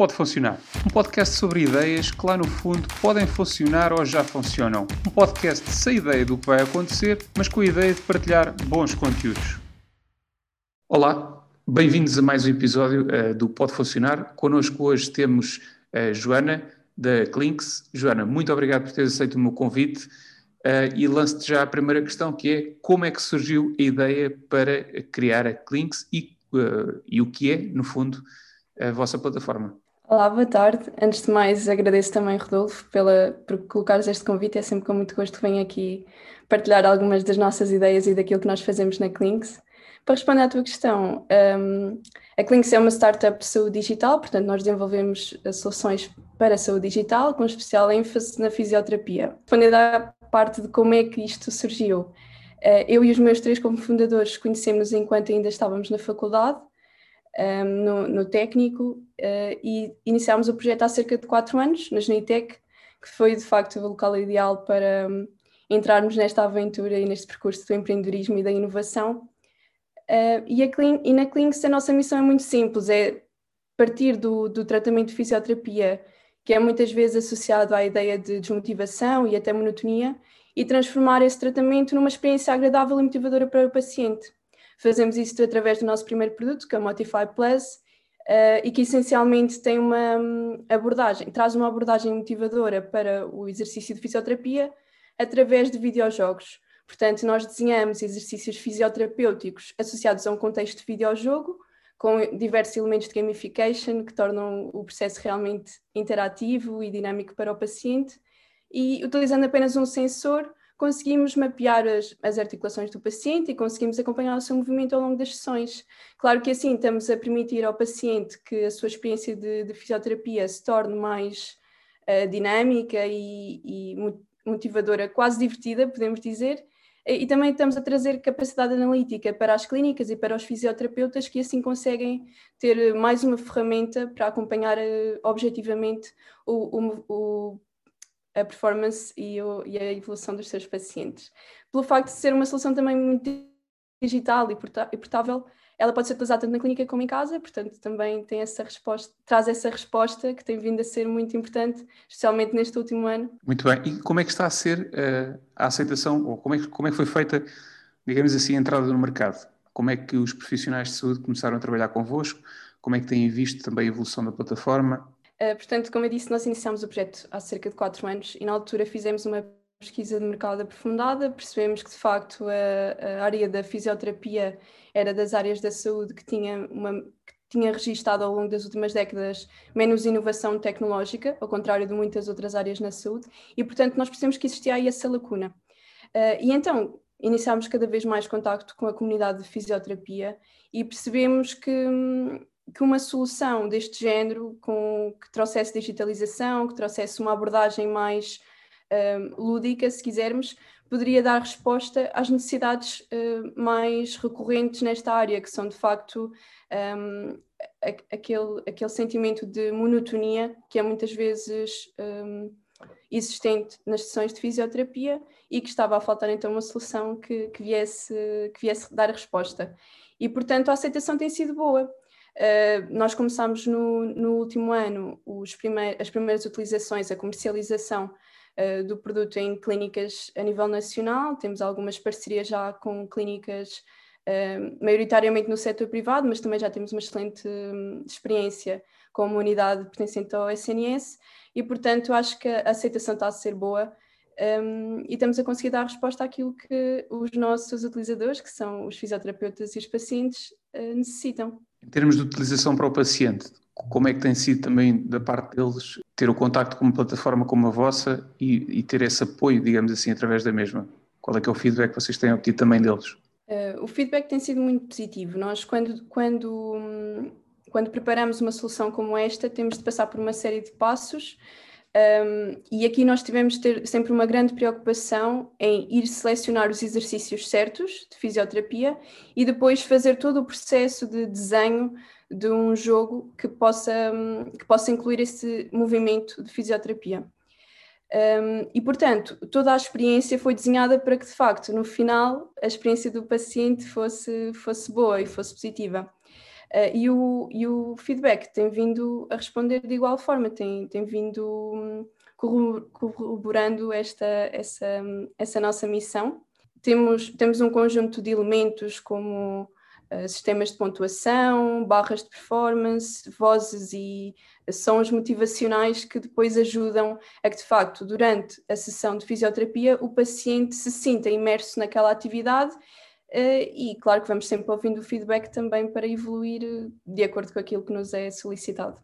Pode Funcionar. Um podcast sobre ideias que lá no fundo podem funcionar ou já funcionam. Um podcast sem ideia do que vai acontecer, mas com a ideia de partilhar bons conteúdos. Olá, bem-vindos a mais um episódio uh, do Pode Funcionar. Connosco hoje temos a Joana, da Clinks. Joana, muito obrigado por teres aceito o meu convite. Uh, e lanço-te já a primeira questão, que é como é que surgiu a ideia para criar a Clinks e, uh, e o que é, no fundo, a vossa plataforma? Olá, boa tarde. Antes de mais, agradeço também, Rodolfo, pela, por colocares este convite. É sempre com muito gosto que venho aqui partilhar algumas das nossas ideias e daquilo que nós fazemos na Clinks. Para responder à tua questão, um, a Clinks é uma startup de saúde digital, portanto, nós desenvolvemos soluções para a saúde digital, com especial ênfase na fisioterapia. Respondendo à parte de como é que isto surgiu, uh, eu e os meus três cofundadores conhecemos enquanto ainda estávamos na faculdade um, no, no, técnico uh, e iniciámos o projeto há cerca de quatro anos, na Genitec, que foi de facto o local ideal para um, entrarmos nesta aventura e neste percurso do empreendedorismo e da inovação. Uh, e, e, na Clinks a nossa missão é muito simples, é partir do, do tratamento de fisioterapia, que é muitas vezes associado à ideia de desmotivação e até monotonia, e transformar esse tratamento numa experiência agradável e motivadora para o paciente. Fazemos isso através do nosso primeiro produto, que é o Motify Plus, uh, e que essencialmente tem uma hum, abordagem, traz uma abordagem motivadora para o exercício de fisioterapia através de videojogos. Portanto, nós desenhamos exercícios fisioterapêuticos associados a um contexto de videojogo, com diversos elementos de gamification que tornam o processo realmente interativo e dinâmico para o paciente. E utilizando apenas um sensor, conseguimos mapear as, as, articulações do paciente e conseguimos acompanhar o seu movimento ao longo das sessões. Claro que assim estamos a permitir ao paciente que a sua experiência de, de fisioterapia se torne mais uh, dinâmica e, e, motivadora, quase divertida, podemos dizer. E, e também estamos a trazer capacidade analítica para as clínicas e para os fisioterapeutas que assim conseguem ter mais uma ferramenta para acompanhar uh, objetivamente o, o, o a performance e, o, e, a evolução dos seus pacientes. Pelo facto de ser uma solução também muito digital e portável, ela pode ser utilizada tanto na clínica como em casa, portanto também tem essa resposta, traz essa resposta que tem vindo a ser muito importante, especialmente neste último ano. Muito bem. E como é que está a ser uh, a aceitação, ou como é, que, como é que foi feita, digamos assim, a entrada no mercado? Como é que os profissionais de saúde começaram a trabalhar convosco? Como é que têm visto também a evolução da plataforma? Uh, portanto, como eu disse, nós iniciámos o projeto há cerca de quatro anos e na altura fizemos uma pesquisa de mercado aprofundada, percebemos que de facto a, a área da fisioterapia era das áreas da saúde que tinha uma que tinha registado ao longo das últimas décadas menos inovação tecnológica, ao contrário de muitas outras áreas na saúde, e portanto nós percebemos que existia aí essa lacuna. Uh, e então iniciámos cada vez mais contacto com a comunidade de fisioterapia e percebemos que hum, que uma solução deste género, com, que trouxesse digitalização, que trouxesse uma abordagem mais um, lúdica, se quisermos, poderia dar resposta às necessidades uh, mais recorrentes nesta área, que são de facto um, aquele, aquele sentimento de monotonia que é muitas vezes um, existente nas sessões de fisioterapia e que estava a faltar então uma solução que, que, viesse, que viesse dar resposta. E portanto a aceitação tem sido boa. Uh, nós começámos no, no último ano as primeiras utilizações, a comercialização uh, do produto em clínicas a nível nacional. Temos algumas parcerias já com clínicas, uh, maioritariamente no setor privado, mas também já temos uma excelente um, experiência com uma unidade pertencente ao SNS e, portanto, acho que a aceitação está a ser boa. Um, e estamos a conseguir dar resposta àquilo que os nossos utilizadores, que são os fisioterapeutas e os pacientes, necessitam. Em termos de utilização para o paciente, como é que tem sido também da parte deles ter o contacto com uma plataforma como a vossa e, e ter esse apoio, digamos assim, através da mesma? Qual é que é o feedback que vocês têm obtido também deles? Uh, o feedback tem sido muito positivo. Nós, quando, quando, quando preparamos uma solução como esta, temos de passar por uma série de passos um, e aqui nós tivemos ter sempre uma grande preocupação em ir selecionar os exercícios certos de fisioterapia e depois fazer todo o processo de desenho de um jogo que possa, que possa incluir esse movimento de fisioterapia. Um, e, portanto, toda a experiência foi desenhada para que, de facto, no final, a experiência do paciente fosse, fosse boa e fosse positiva. Uh, e, o, e o feedback tem vindo a responder de igual forma, tem, tem vindo um, corroborando esta, essa, essa nossa missão. Temos, temos um conjunto de elementos como uh, sistemas de pontuação, barras de performance, vozes e sons motivacionais que depois ajudam a que, de facto, durante a sessão de fisioterapia, o paciente se sinta imerso naquela atividade e claro que vamos sempre ouvindo o feedback também para evoluir uh, de acordo com aquilo que nos é solicitado.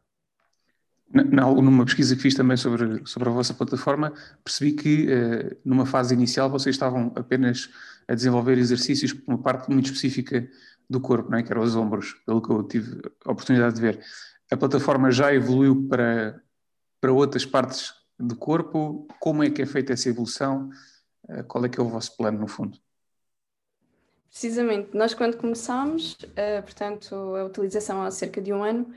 Numa pesquisa que fiz também sobre, sobre a vossa plataforma, percebi que uh, numa fase inicial vocês estavam apenas a desenvolver exercícios por uma parte muito específica do corpo, não é? que eram os ombros, pelo que eu tive a oportunidade de ver. A plataforma já evoluiu para, para outras partes do corpo? Como é que é feita essa evolução? Qual é que é o vosso plano, no fundo? Precisamente, nós quando começámos, uh, portanto, a utilização há cerca de um ano,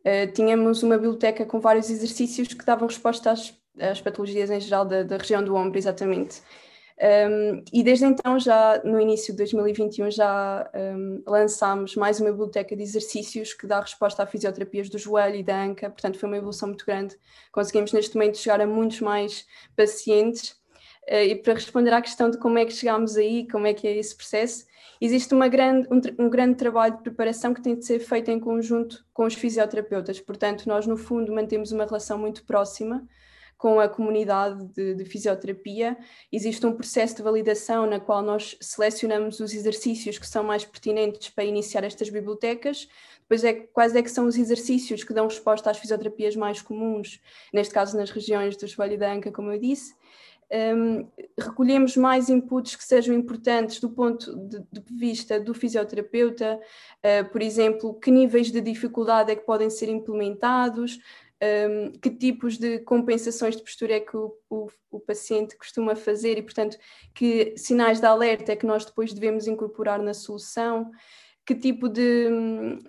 uh, tínhamos uma biblioteca com vários exercícios que davam resposta às, às patologias em geral da, da região do ombro, exatamente. Um, e desde então, já no início de 2021, já um, lançámos mais uma biblioteca de exercícios que dá resposta a fisioterapias do joelho e da anca, portanto, foi uma evolução muito grande. Conseguimos neste momento chegar a muitos mais pacientes. Uh, e para responder à questão de como é que chegámos aí, como é que é esse processo, existe uma grande, um, um, grande trabalho de preparação que tem de ser feito em conjunto com os fisioterapeutas. Portanto, nós, no fundo, mantemos uma relação muito próxima com a comunidade de, de, fisioterapia. Existe um processo de validação na qual nós selecionamos os exercícios que são mais pertinentes para iniciar estas bibliotecas. Depois é quais é que são os exercícios que dão resposta às fisioterapias mais comuns, neste caso nas regiões do joelho e da anca, como eu disse um, recolhemos mais inputs que sejam importantes do ponto de, de vista do fisioterapeuta, uh, por exemplo, que níveis de dificuldade é que podem ser implementados, um, que tipos de compensações de postura é que o, o, o, paciente costuma fazer? E, portanto, que sinais de alerta é que nós depois devemos incorporar na solução que tipo de,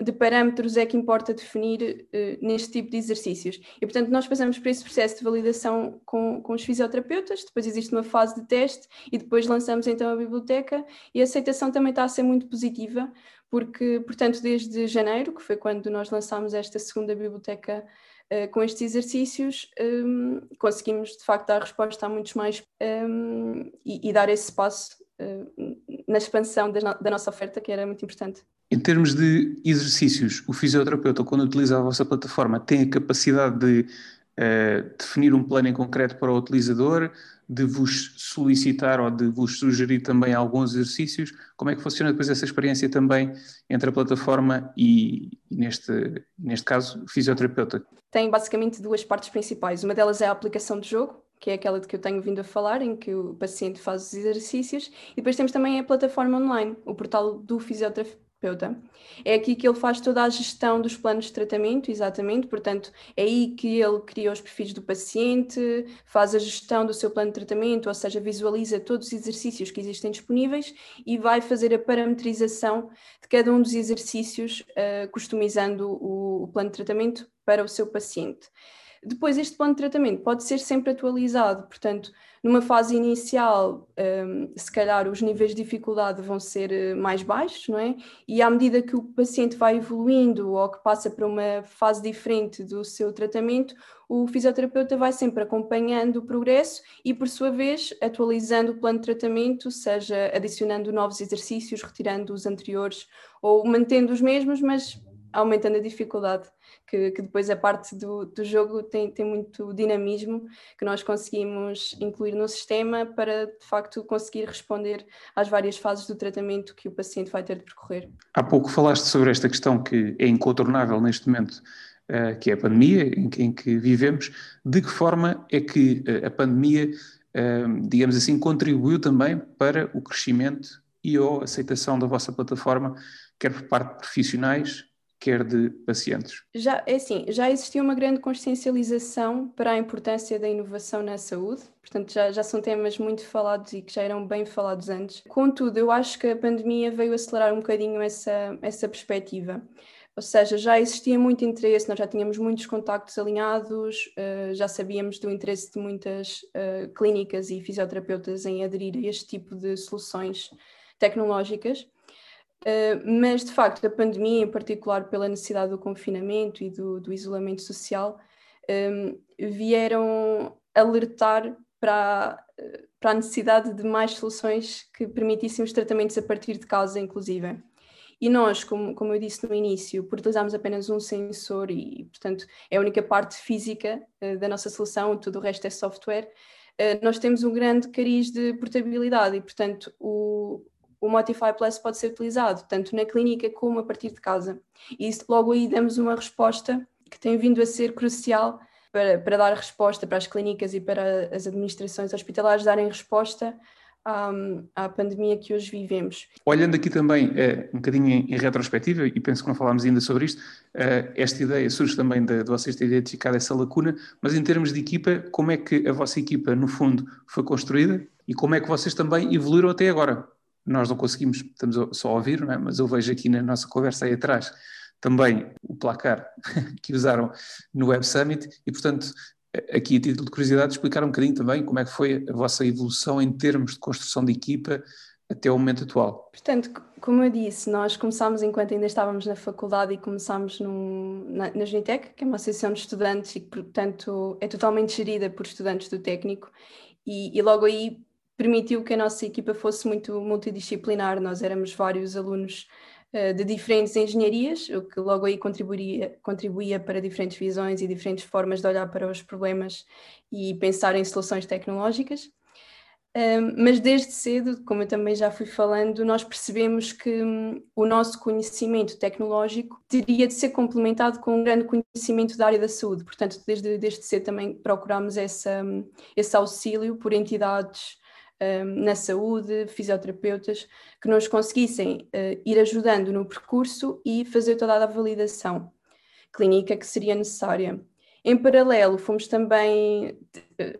de, parâmetros é que importa definir uh, neste tipo de exercícios. E, portanto, nós passamos por esse processo de validação com, com os fisioterapeutas, depois existe uma fase de teste e depois lançamos então a biblioteca e a aceitação também está a ser muito positiva, porque, portanto, desde janeiro, que foi quando nós lançámos esta segunda biblioteca uh, com estes exercícios, um, conseguimos de facto dar resposta a muitos mais um, e, e dar esse passo uh, na expansão da, da nossa oferta, que era muito importante. Em termos de exercícios, o fisioterapeuta, quando utiliza a vossa plataforma, tem a capacidade de uh, definir um plano em concreto para o utilizador, de vos solicitar ou de vos sugerir também alguns exercícios? Como é que funciona depois essa experiência também entre a plataforma e, neste, neste caso, fisioterapeuta? Tem basicamente duas partes principais. Uma delas é a aplicação de jogo, que é aquela de que eu tenho vindo a falar, em que o paciente faz os exercícios, e depois temos também a plataforma online, o portal do fisioterapeuta. É aqui que ele faz toda a gestão dos planos de tratamento, exatamente, portanto, é aí que ele cria os perfis do paciente, faz a gestão do seu plano de tratamento, ou seja, visualiza todos os exercícios que existem disponíveis e vai fazer a parametrização de cada um dos exercícios, uh, customizando o, o plano de tratamento para o seu paciente. Depois, este plano de tratamento pode ser sempre atualizado, portanto, numa fase inicial, um, se calhar os níveis de dificuldade vão ser eh, mais baixos, não é? E à medida que o paciente vai evoluindo ou que passa para uma fase diferente do seu tratamento, o fisioterapeuta vai sempre acompanhando o progresso e, por sua vez, atualizando o plano de tratamento, seja adicionando novos exercícios, retirando os anteriores ou mantendo os mesmos, mas aumentando a dificuldade que, que depois a parte do, do jogo tem, tem muito dinamismo que nós conseguimos incluir no sistema para de facto conseguir responder às várias fases do tratamento que o paciente vai ter de percorrer. Há pouco falaste sobre esta questão que é incontornável neste momento, uh, que é a pandemia em que, em que, vivemos. De que forma é que uh, a pandemia, uh, digamos assim, contribuiu também para o crescimento e a aceitação da vossa plataforma, quer por parte de profissionais, quer de pacientes? Já, é assim, já existia uma grande consciencialização para a importância da inovação na saúde, portanto já, já são temas muito falados e que já eram bem falados antes. Contudo, eu acho que a pandemia veio acelerar um bocadinho essa, essa perspectiva. Ou seja, já existia muito interesse, nós já tínhamos muitos contactos alinhados, uh, já sabíamos do interesse de muitas uh, clínicas e fisioterapeutas em aderir a este tipo de soluções tecnológicas. Uh, mas de facto a pandemia, em particular pela necessidade do confinamento e do, do isolamento social, um, vieram alertar para, para a necessidade de mais soluções que permitissem os tratamentos a partir de casa, inclusive. E nós, como, como eu disse no início, por utilizarmos apenas um sensor e, portanto, é a única parte física uh, da nossa solução, tudo o resto é software, uh, nós temos um grande cariz de portabilidade e, portanto, o, o Motify Plus pode ser utilizado tanto na clínica como a partir de casa. E isso, logo aí damos uma resposta que tem vindo a ser crucial para, para dar resposta para as clínicas e para as administrações hospitalares darem resposta à, à, pandemia que hoje vivemos. Olhando aqui também uh, um bocadinho em, em, retrospectiva, e penso que não falámos ainda sobre isto, uh, esta ideia surge também de, de vocês terem identificado essa lacuna, mas em termos de equipa, como é que a vossa equipa, no fundo, foi construída e como é que vocês também evoluíram até agora? Nós não conseguimos, estamos só a ouvir, é? mas eu vejo aqui na nossa conversa aí atrás também o placar que usaram no Web Summit e, portanto, aqui a título de curiosidade, explicar um bocadinho também como é que foi a vossa evolução em termos de construção de equipa até o momento atual. Portanto, como eu disse, nós começámos enquanto ainda estávamos na faculdade e começámos num, na, na Junitec, que é uma associação de estudantes e que, portanto, é totalmente gerida por estudantes do técnico e, e logo aí permitiu que a nossa equipa fosse muito multidisciplinar. Nós éramos vários alunos eh, de diferentes engenharias, o que logo aí contribuía, contribuía para diferentes visões e diferentes formas de olhar para os problemas e pensar em soluções tecnológicas. mas desde cedo, como eu também já fui falando, nós percebemos que um, o nosso conhecimento tecnológico teria de ser complementado com um grande conhecimento da área da saúde. Portanto, desde, desde cedo também procuramos essa, um, esse auxílio por entidades um, na saúde, fisioterapeutas, que nos conseguissem uh, ir ajudando no percurso e fazer toda a validação clínica que seria necessária. Em paralelo, fomos também,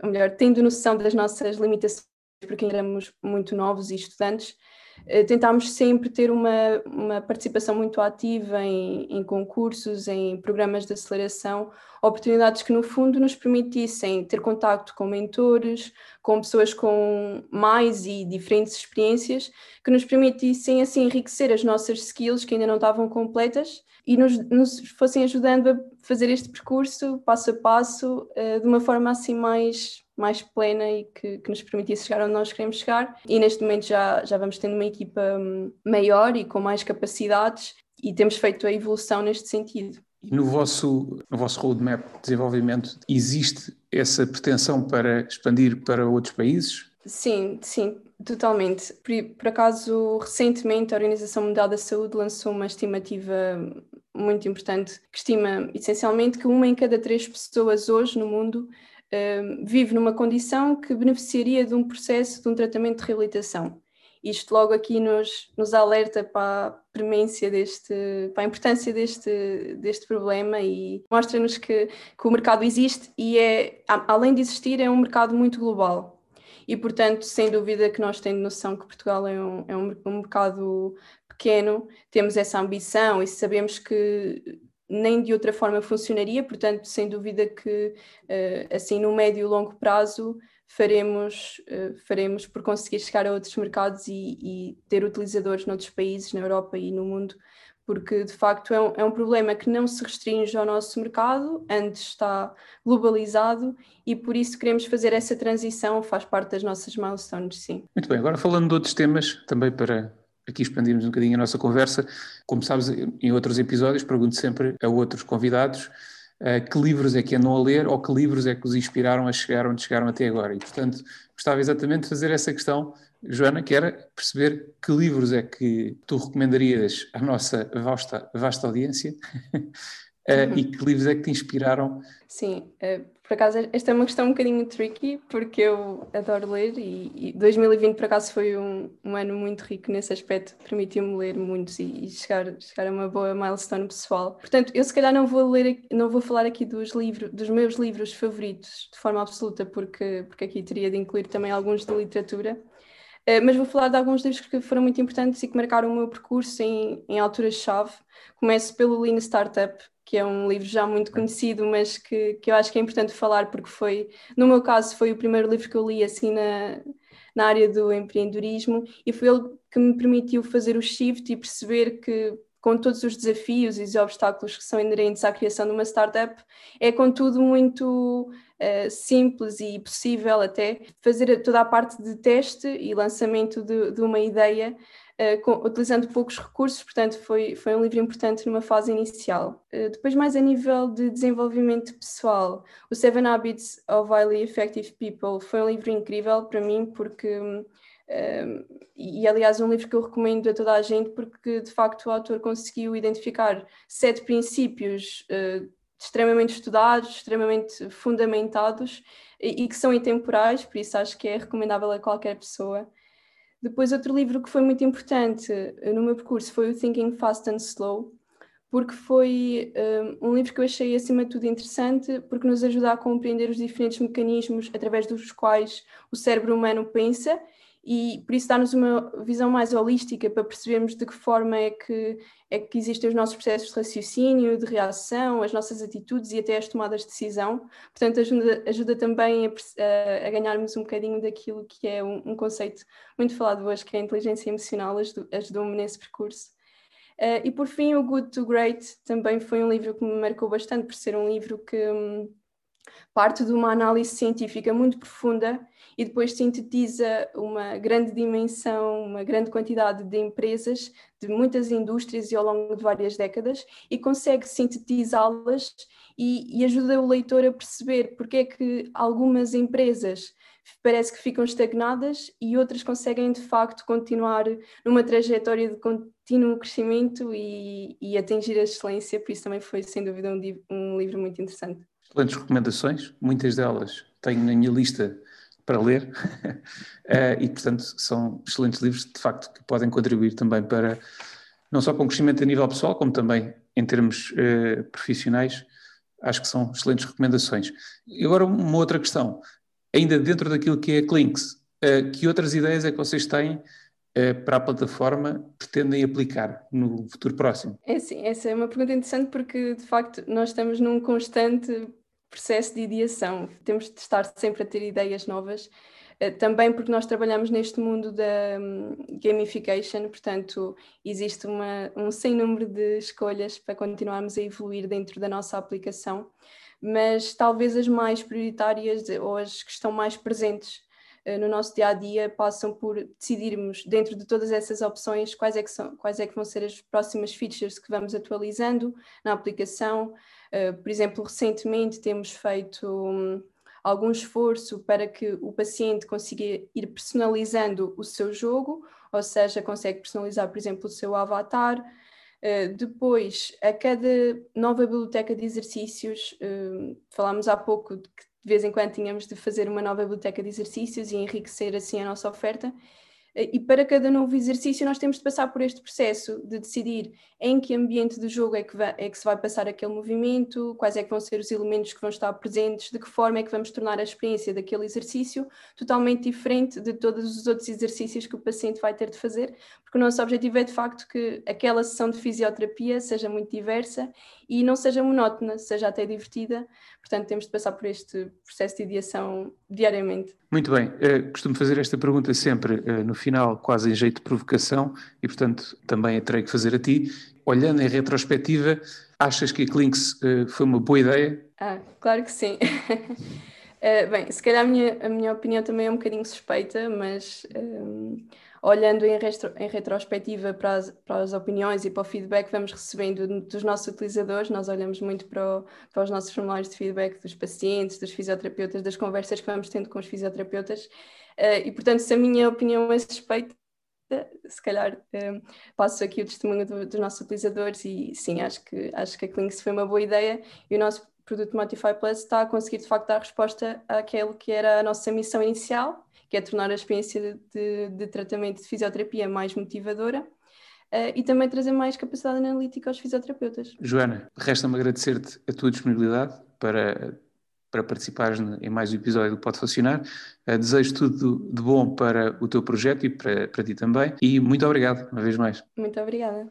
ou melhor, tendo noção das nossas limitações, porque éramos muito novos e estudantes, eh, tentámos sempre ter uma, uma participação muito ativa em, em, concursos, em programas de aceleração, oportunidades que no fundo nos permitissem ter contacto com mentores, com pessoas com mais e diferentes experiências, que nos permitissem assim enriquecer as nossas skills que ainda não estavam completas e nos, nos fossem ajudando a fazer este percurso passo a passo uh, de uma forma assim mais mais plena e que, que, nos permitisse chegar onde nós queremos chegar. E neste momento já, já vamos tendo uma equipa hum, maior e com mais capacidades e temos feito a evolução neste sentido. No vosso, no vosso roadmap de desenvolvimento existe essa pretensão para expandir para outros países? Sim, sim, totalmente. Por, por acaso, recentemente a Organização Mundial da Saúde lançou uma estimativa muito importante que estima essencialmente que uma em cada três pessoas hoje no mundo vive numa condição que beneficiaria de um processo de um tratamento de reabilitação. Isto logo aqui nos, nos alerta para a premência deste, para a importância deste, deste problema e mostra-nos que, que o mercado existe e é, além de existir, é um mercado muito global. E, portanto, sem dúvida que nós temos noção que Portugal é um, é um mercado pequeno, temos essa ambição e sabemos que nem de outra forma funcionaria, portanto, sem dúvida que uh, assim no médio e longo prazo faremos, uh, faremos por conseguir chegar a outros mercados e, e, ter utilizadores noutros países, na Europa e no mundo, porque de facto é um, é um problema que não se restringe ao nosso mercado, antes está globalizado e por isso queremos fazer essa transição, faz parte das nossas milestones, sim. Muito bem, agora falando de outros temas, também para aqui expandirmos um bocadinho a nossa conversa. Como sabes, em outros episódios, pergunto sempre a outros convidados uh, que livros é que andam a ler ou que livros é que os inspiraram a chegar onde chegaram até agora. E, portanto, gostava exatamente de fazer essa questão, Joana, que era perceber que livros é que tu recomendarias à nossa vasta, vasta audiência Uh, e que livros é que te inspiraram? Sim, uh, por acaso esta é uma questão um bocadinho tricky, porque eu adoro ler e, e 2020 por acaso foi um, um ano muito rico nesse aspecto, permitiu-me ler muitos e, e, chegar, chegar a uma boa milestone pessoal. Portanto, eu se calhar não vou ler, não vou falar aqui dos livros, dos meus livros favoritos de forma absoluta, porque, porque aqui teria de incluir também alguns de literatura. Uh, mas vou falar de alguns livros que foram muito importantes e que marcaram o meu percurso em, em alturas-chave. Começo pelo Lean Startup, que é um livro já muito conhecido, mas que, que eu acho que é importante falar porque foi, no meu caso, foi o primeiro livro que eu li assim na, na área do empreendedorismo e foi ele que me permitiu fazer o shift e perceber que com todos os desafios e os obstáculos que são inerentes à criação de uma startup, é contudo muito uh, simples e possível até fazer toda a parte de teste e lançamento de, de uma ideia Uh, com, utilizando poucos recursos, portanto foi, foi um livro importante numa fase inicial. Uh, depois, mais a nível de desenvolvimento pessoal, o Seven Habits of Highly Effective People foi um livro incrível para mim, porque e aliás, um livro que eu recomendo a toda a gente, porque de facto o autor conseguiu identificar sete princípios uh, extremamente estudados, extremamente fundamentados e, e, que são intemporais, por isso acho que é recomendável a qualquer pessoa. Depois, outro livro que foi muito importante uh, no meu percurso foi o Thinking Fast and Slow, porque foi um, um livro que eu achei acima de tudo interessante, porque nos ajuda a compreender os diferentes mecanismos através dos quais o cérebro humano pensa e por isso dá-nos uma visão mais holística para percebermos de que forma é que, é que existem os nossos processos de raciocínio, de reação, as nossas atitudes e até as tomadas de decisão. Portanto, ajuda, ajuda também a, a, ganharmos um bocadinho daquilo que é um, um, conceito muito falado hoje, que é a inteligência emocional, ajudou-me nesse percurso. Uh, e por fim, o Good to Great também foi um livro que me marcou bastante, por ser um livro que. Parte de uma análise científica muito profunda e depois sintetiza uma grande dimensão, uma grande quantidade de empresas, de muitas indústrias e ao longo de várias décadas, e consegue sintetizá-las e, e, ajuda o leitor a perceber porque é que algumas empresas parece que ficam estagnadas e outras conseguem de facto continuar numa trajetória de contínuo crescimento e, e atingir a excelência, por isso também foi sem dúvida um, um livro muito interessante. Excelentes recomendações, muitas delas tenho na minha lista para ler uh, e, portanto, são excelentes livros, de facto, que podem contribuir também para, não só com crescimento a nível pessoal, como também em termos uh, profissionais, acho que são excelentes recomendações. E agora uma outra questão, ainda dentro daquilo que é a Clinks, uh, que outras ideias é que vocês têm para a plataforma pretendem aplicar no futuro próximo? É sim, essa é uma pergunta interessante porque de facto nós estamos num constante processo de ideação. Temos de estar sempre a ter ideias novas, eh, também porque nós trabalhamos neste mundo da hum, gamification, portanto, existe uma, um sem número de escolhas para continuarmos a evoluir dentro da nossa aplicação, mas talvez as mais prioritárias ou as que estão mais presentes eh, no nosso dia a dia passam por decidirmos dentro de todas essas opções quais é que são quais é que vão ser as próximas features que vamos atualizando na aplicação eh, por exemplo, recentemente temos feito um, algum esforço para que o paciente consiga ir personalizando o seu jogo, ou seja, consegue personalizar, por exemplo, o seu avatar. Uh, depois, a cada nova biblioteca de exercícios, uh, falámos há pouco de que de vez em quando tínhamos de fazer uma nova biblioteca de exercícios e enriquecer assim a nossa oferta. E para cada novo exercício, nós temos de passar por este processo de decidir em que ambiente do jogo é que, vai, é que se vai passar aquele movimento, quais é que vão ser os elementos que vão estar presentes, de que forma é que vamos tornar a experiência daquele exercício totalmente diferente de todos os outros exercícios que o paciente vai ter de fazer, porque o nosso objetivo é de facto que aquela sessão de fisioterapia seja muito diversa e não seja monótona, seja até divertida. Portanto, temos de passar por este processo de ideação diariamente. Muito bem. Uh, costumo fazer esta pergunta sempre uh, no final, quase em jeito de provocação, e portanto também a terei que fazer a ti. Olhando em retrospectiva, achas que a Clinks uh, foi uma boa ideia? Ah, claro que sim. bem, se calhar a minha, a minha opinião também é um bocadinho suspeita, mas olhando em, retro, em retrospectiva para as, para as, opiniões e para o feedback que vamos recebendo dos nossos utilizadores, nós olhamos muito para, o, para, os nossos formulários de feedback dos pacientes, dos fisioterapeutas, das conversas que vamos tendo com os fisioterapeutas, uh, e portanto, se a minha opinião é suspeita, se calhar uh, passo aqui o testemunho do, dos nossos utilizadores e sim, acho que, acho que a Clinks foi uma boa ideia e o nosso produto Modify Plus está a conseguir de facto dar resposta àquele que era a nossa missão inicial que é tornar a experiência de, de tratamento de fisioterapia mais motivadora uh, e também trazer mais capacidade analítica aos fisioterapeutas. Joana, resta-me agradecer-te a tua disponibilidade para, para participares em mais um episódio do Pode Funcionar. Uh, desejo tudo de bom para o teu projeto e para, para ti também. E muito obrigado, uma vez mais. Muito obrigada.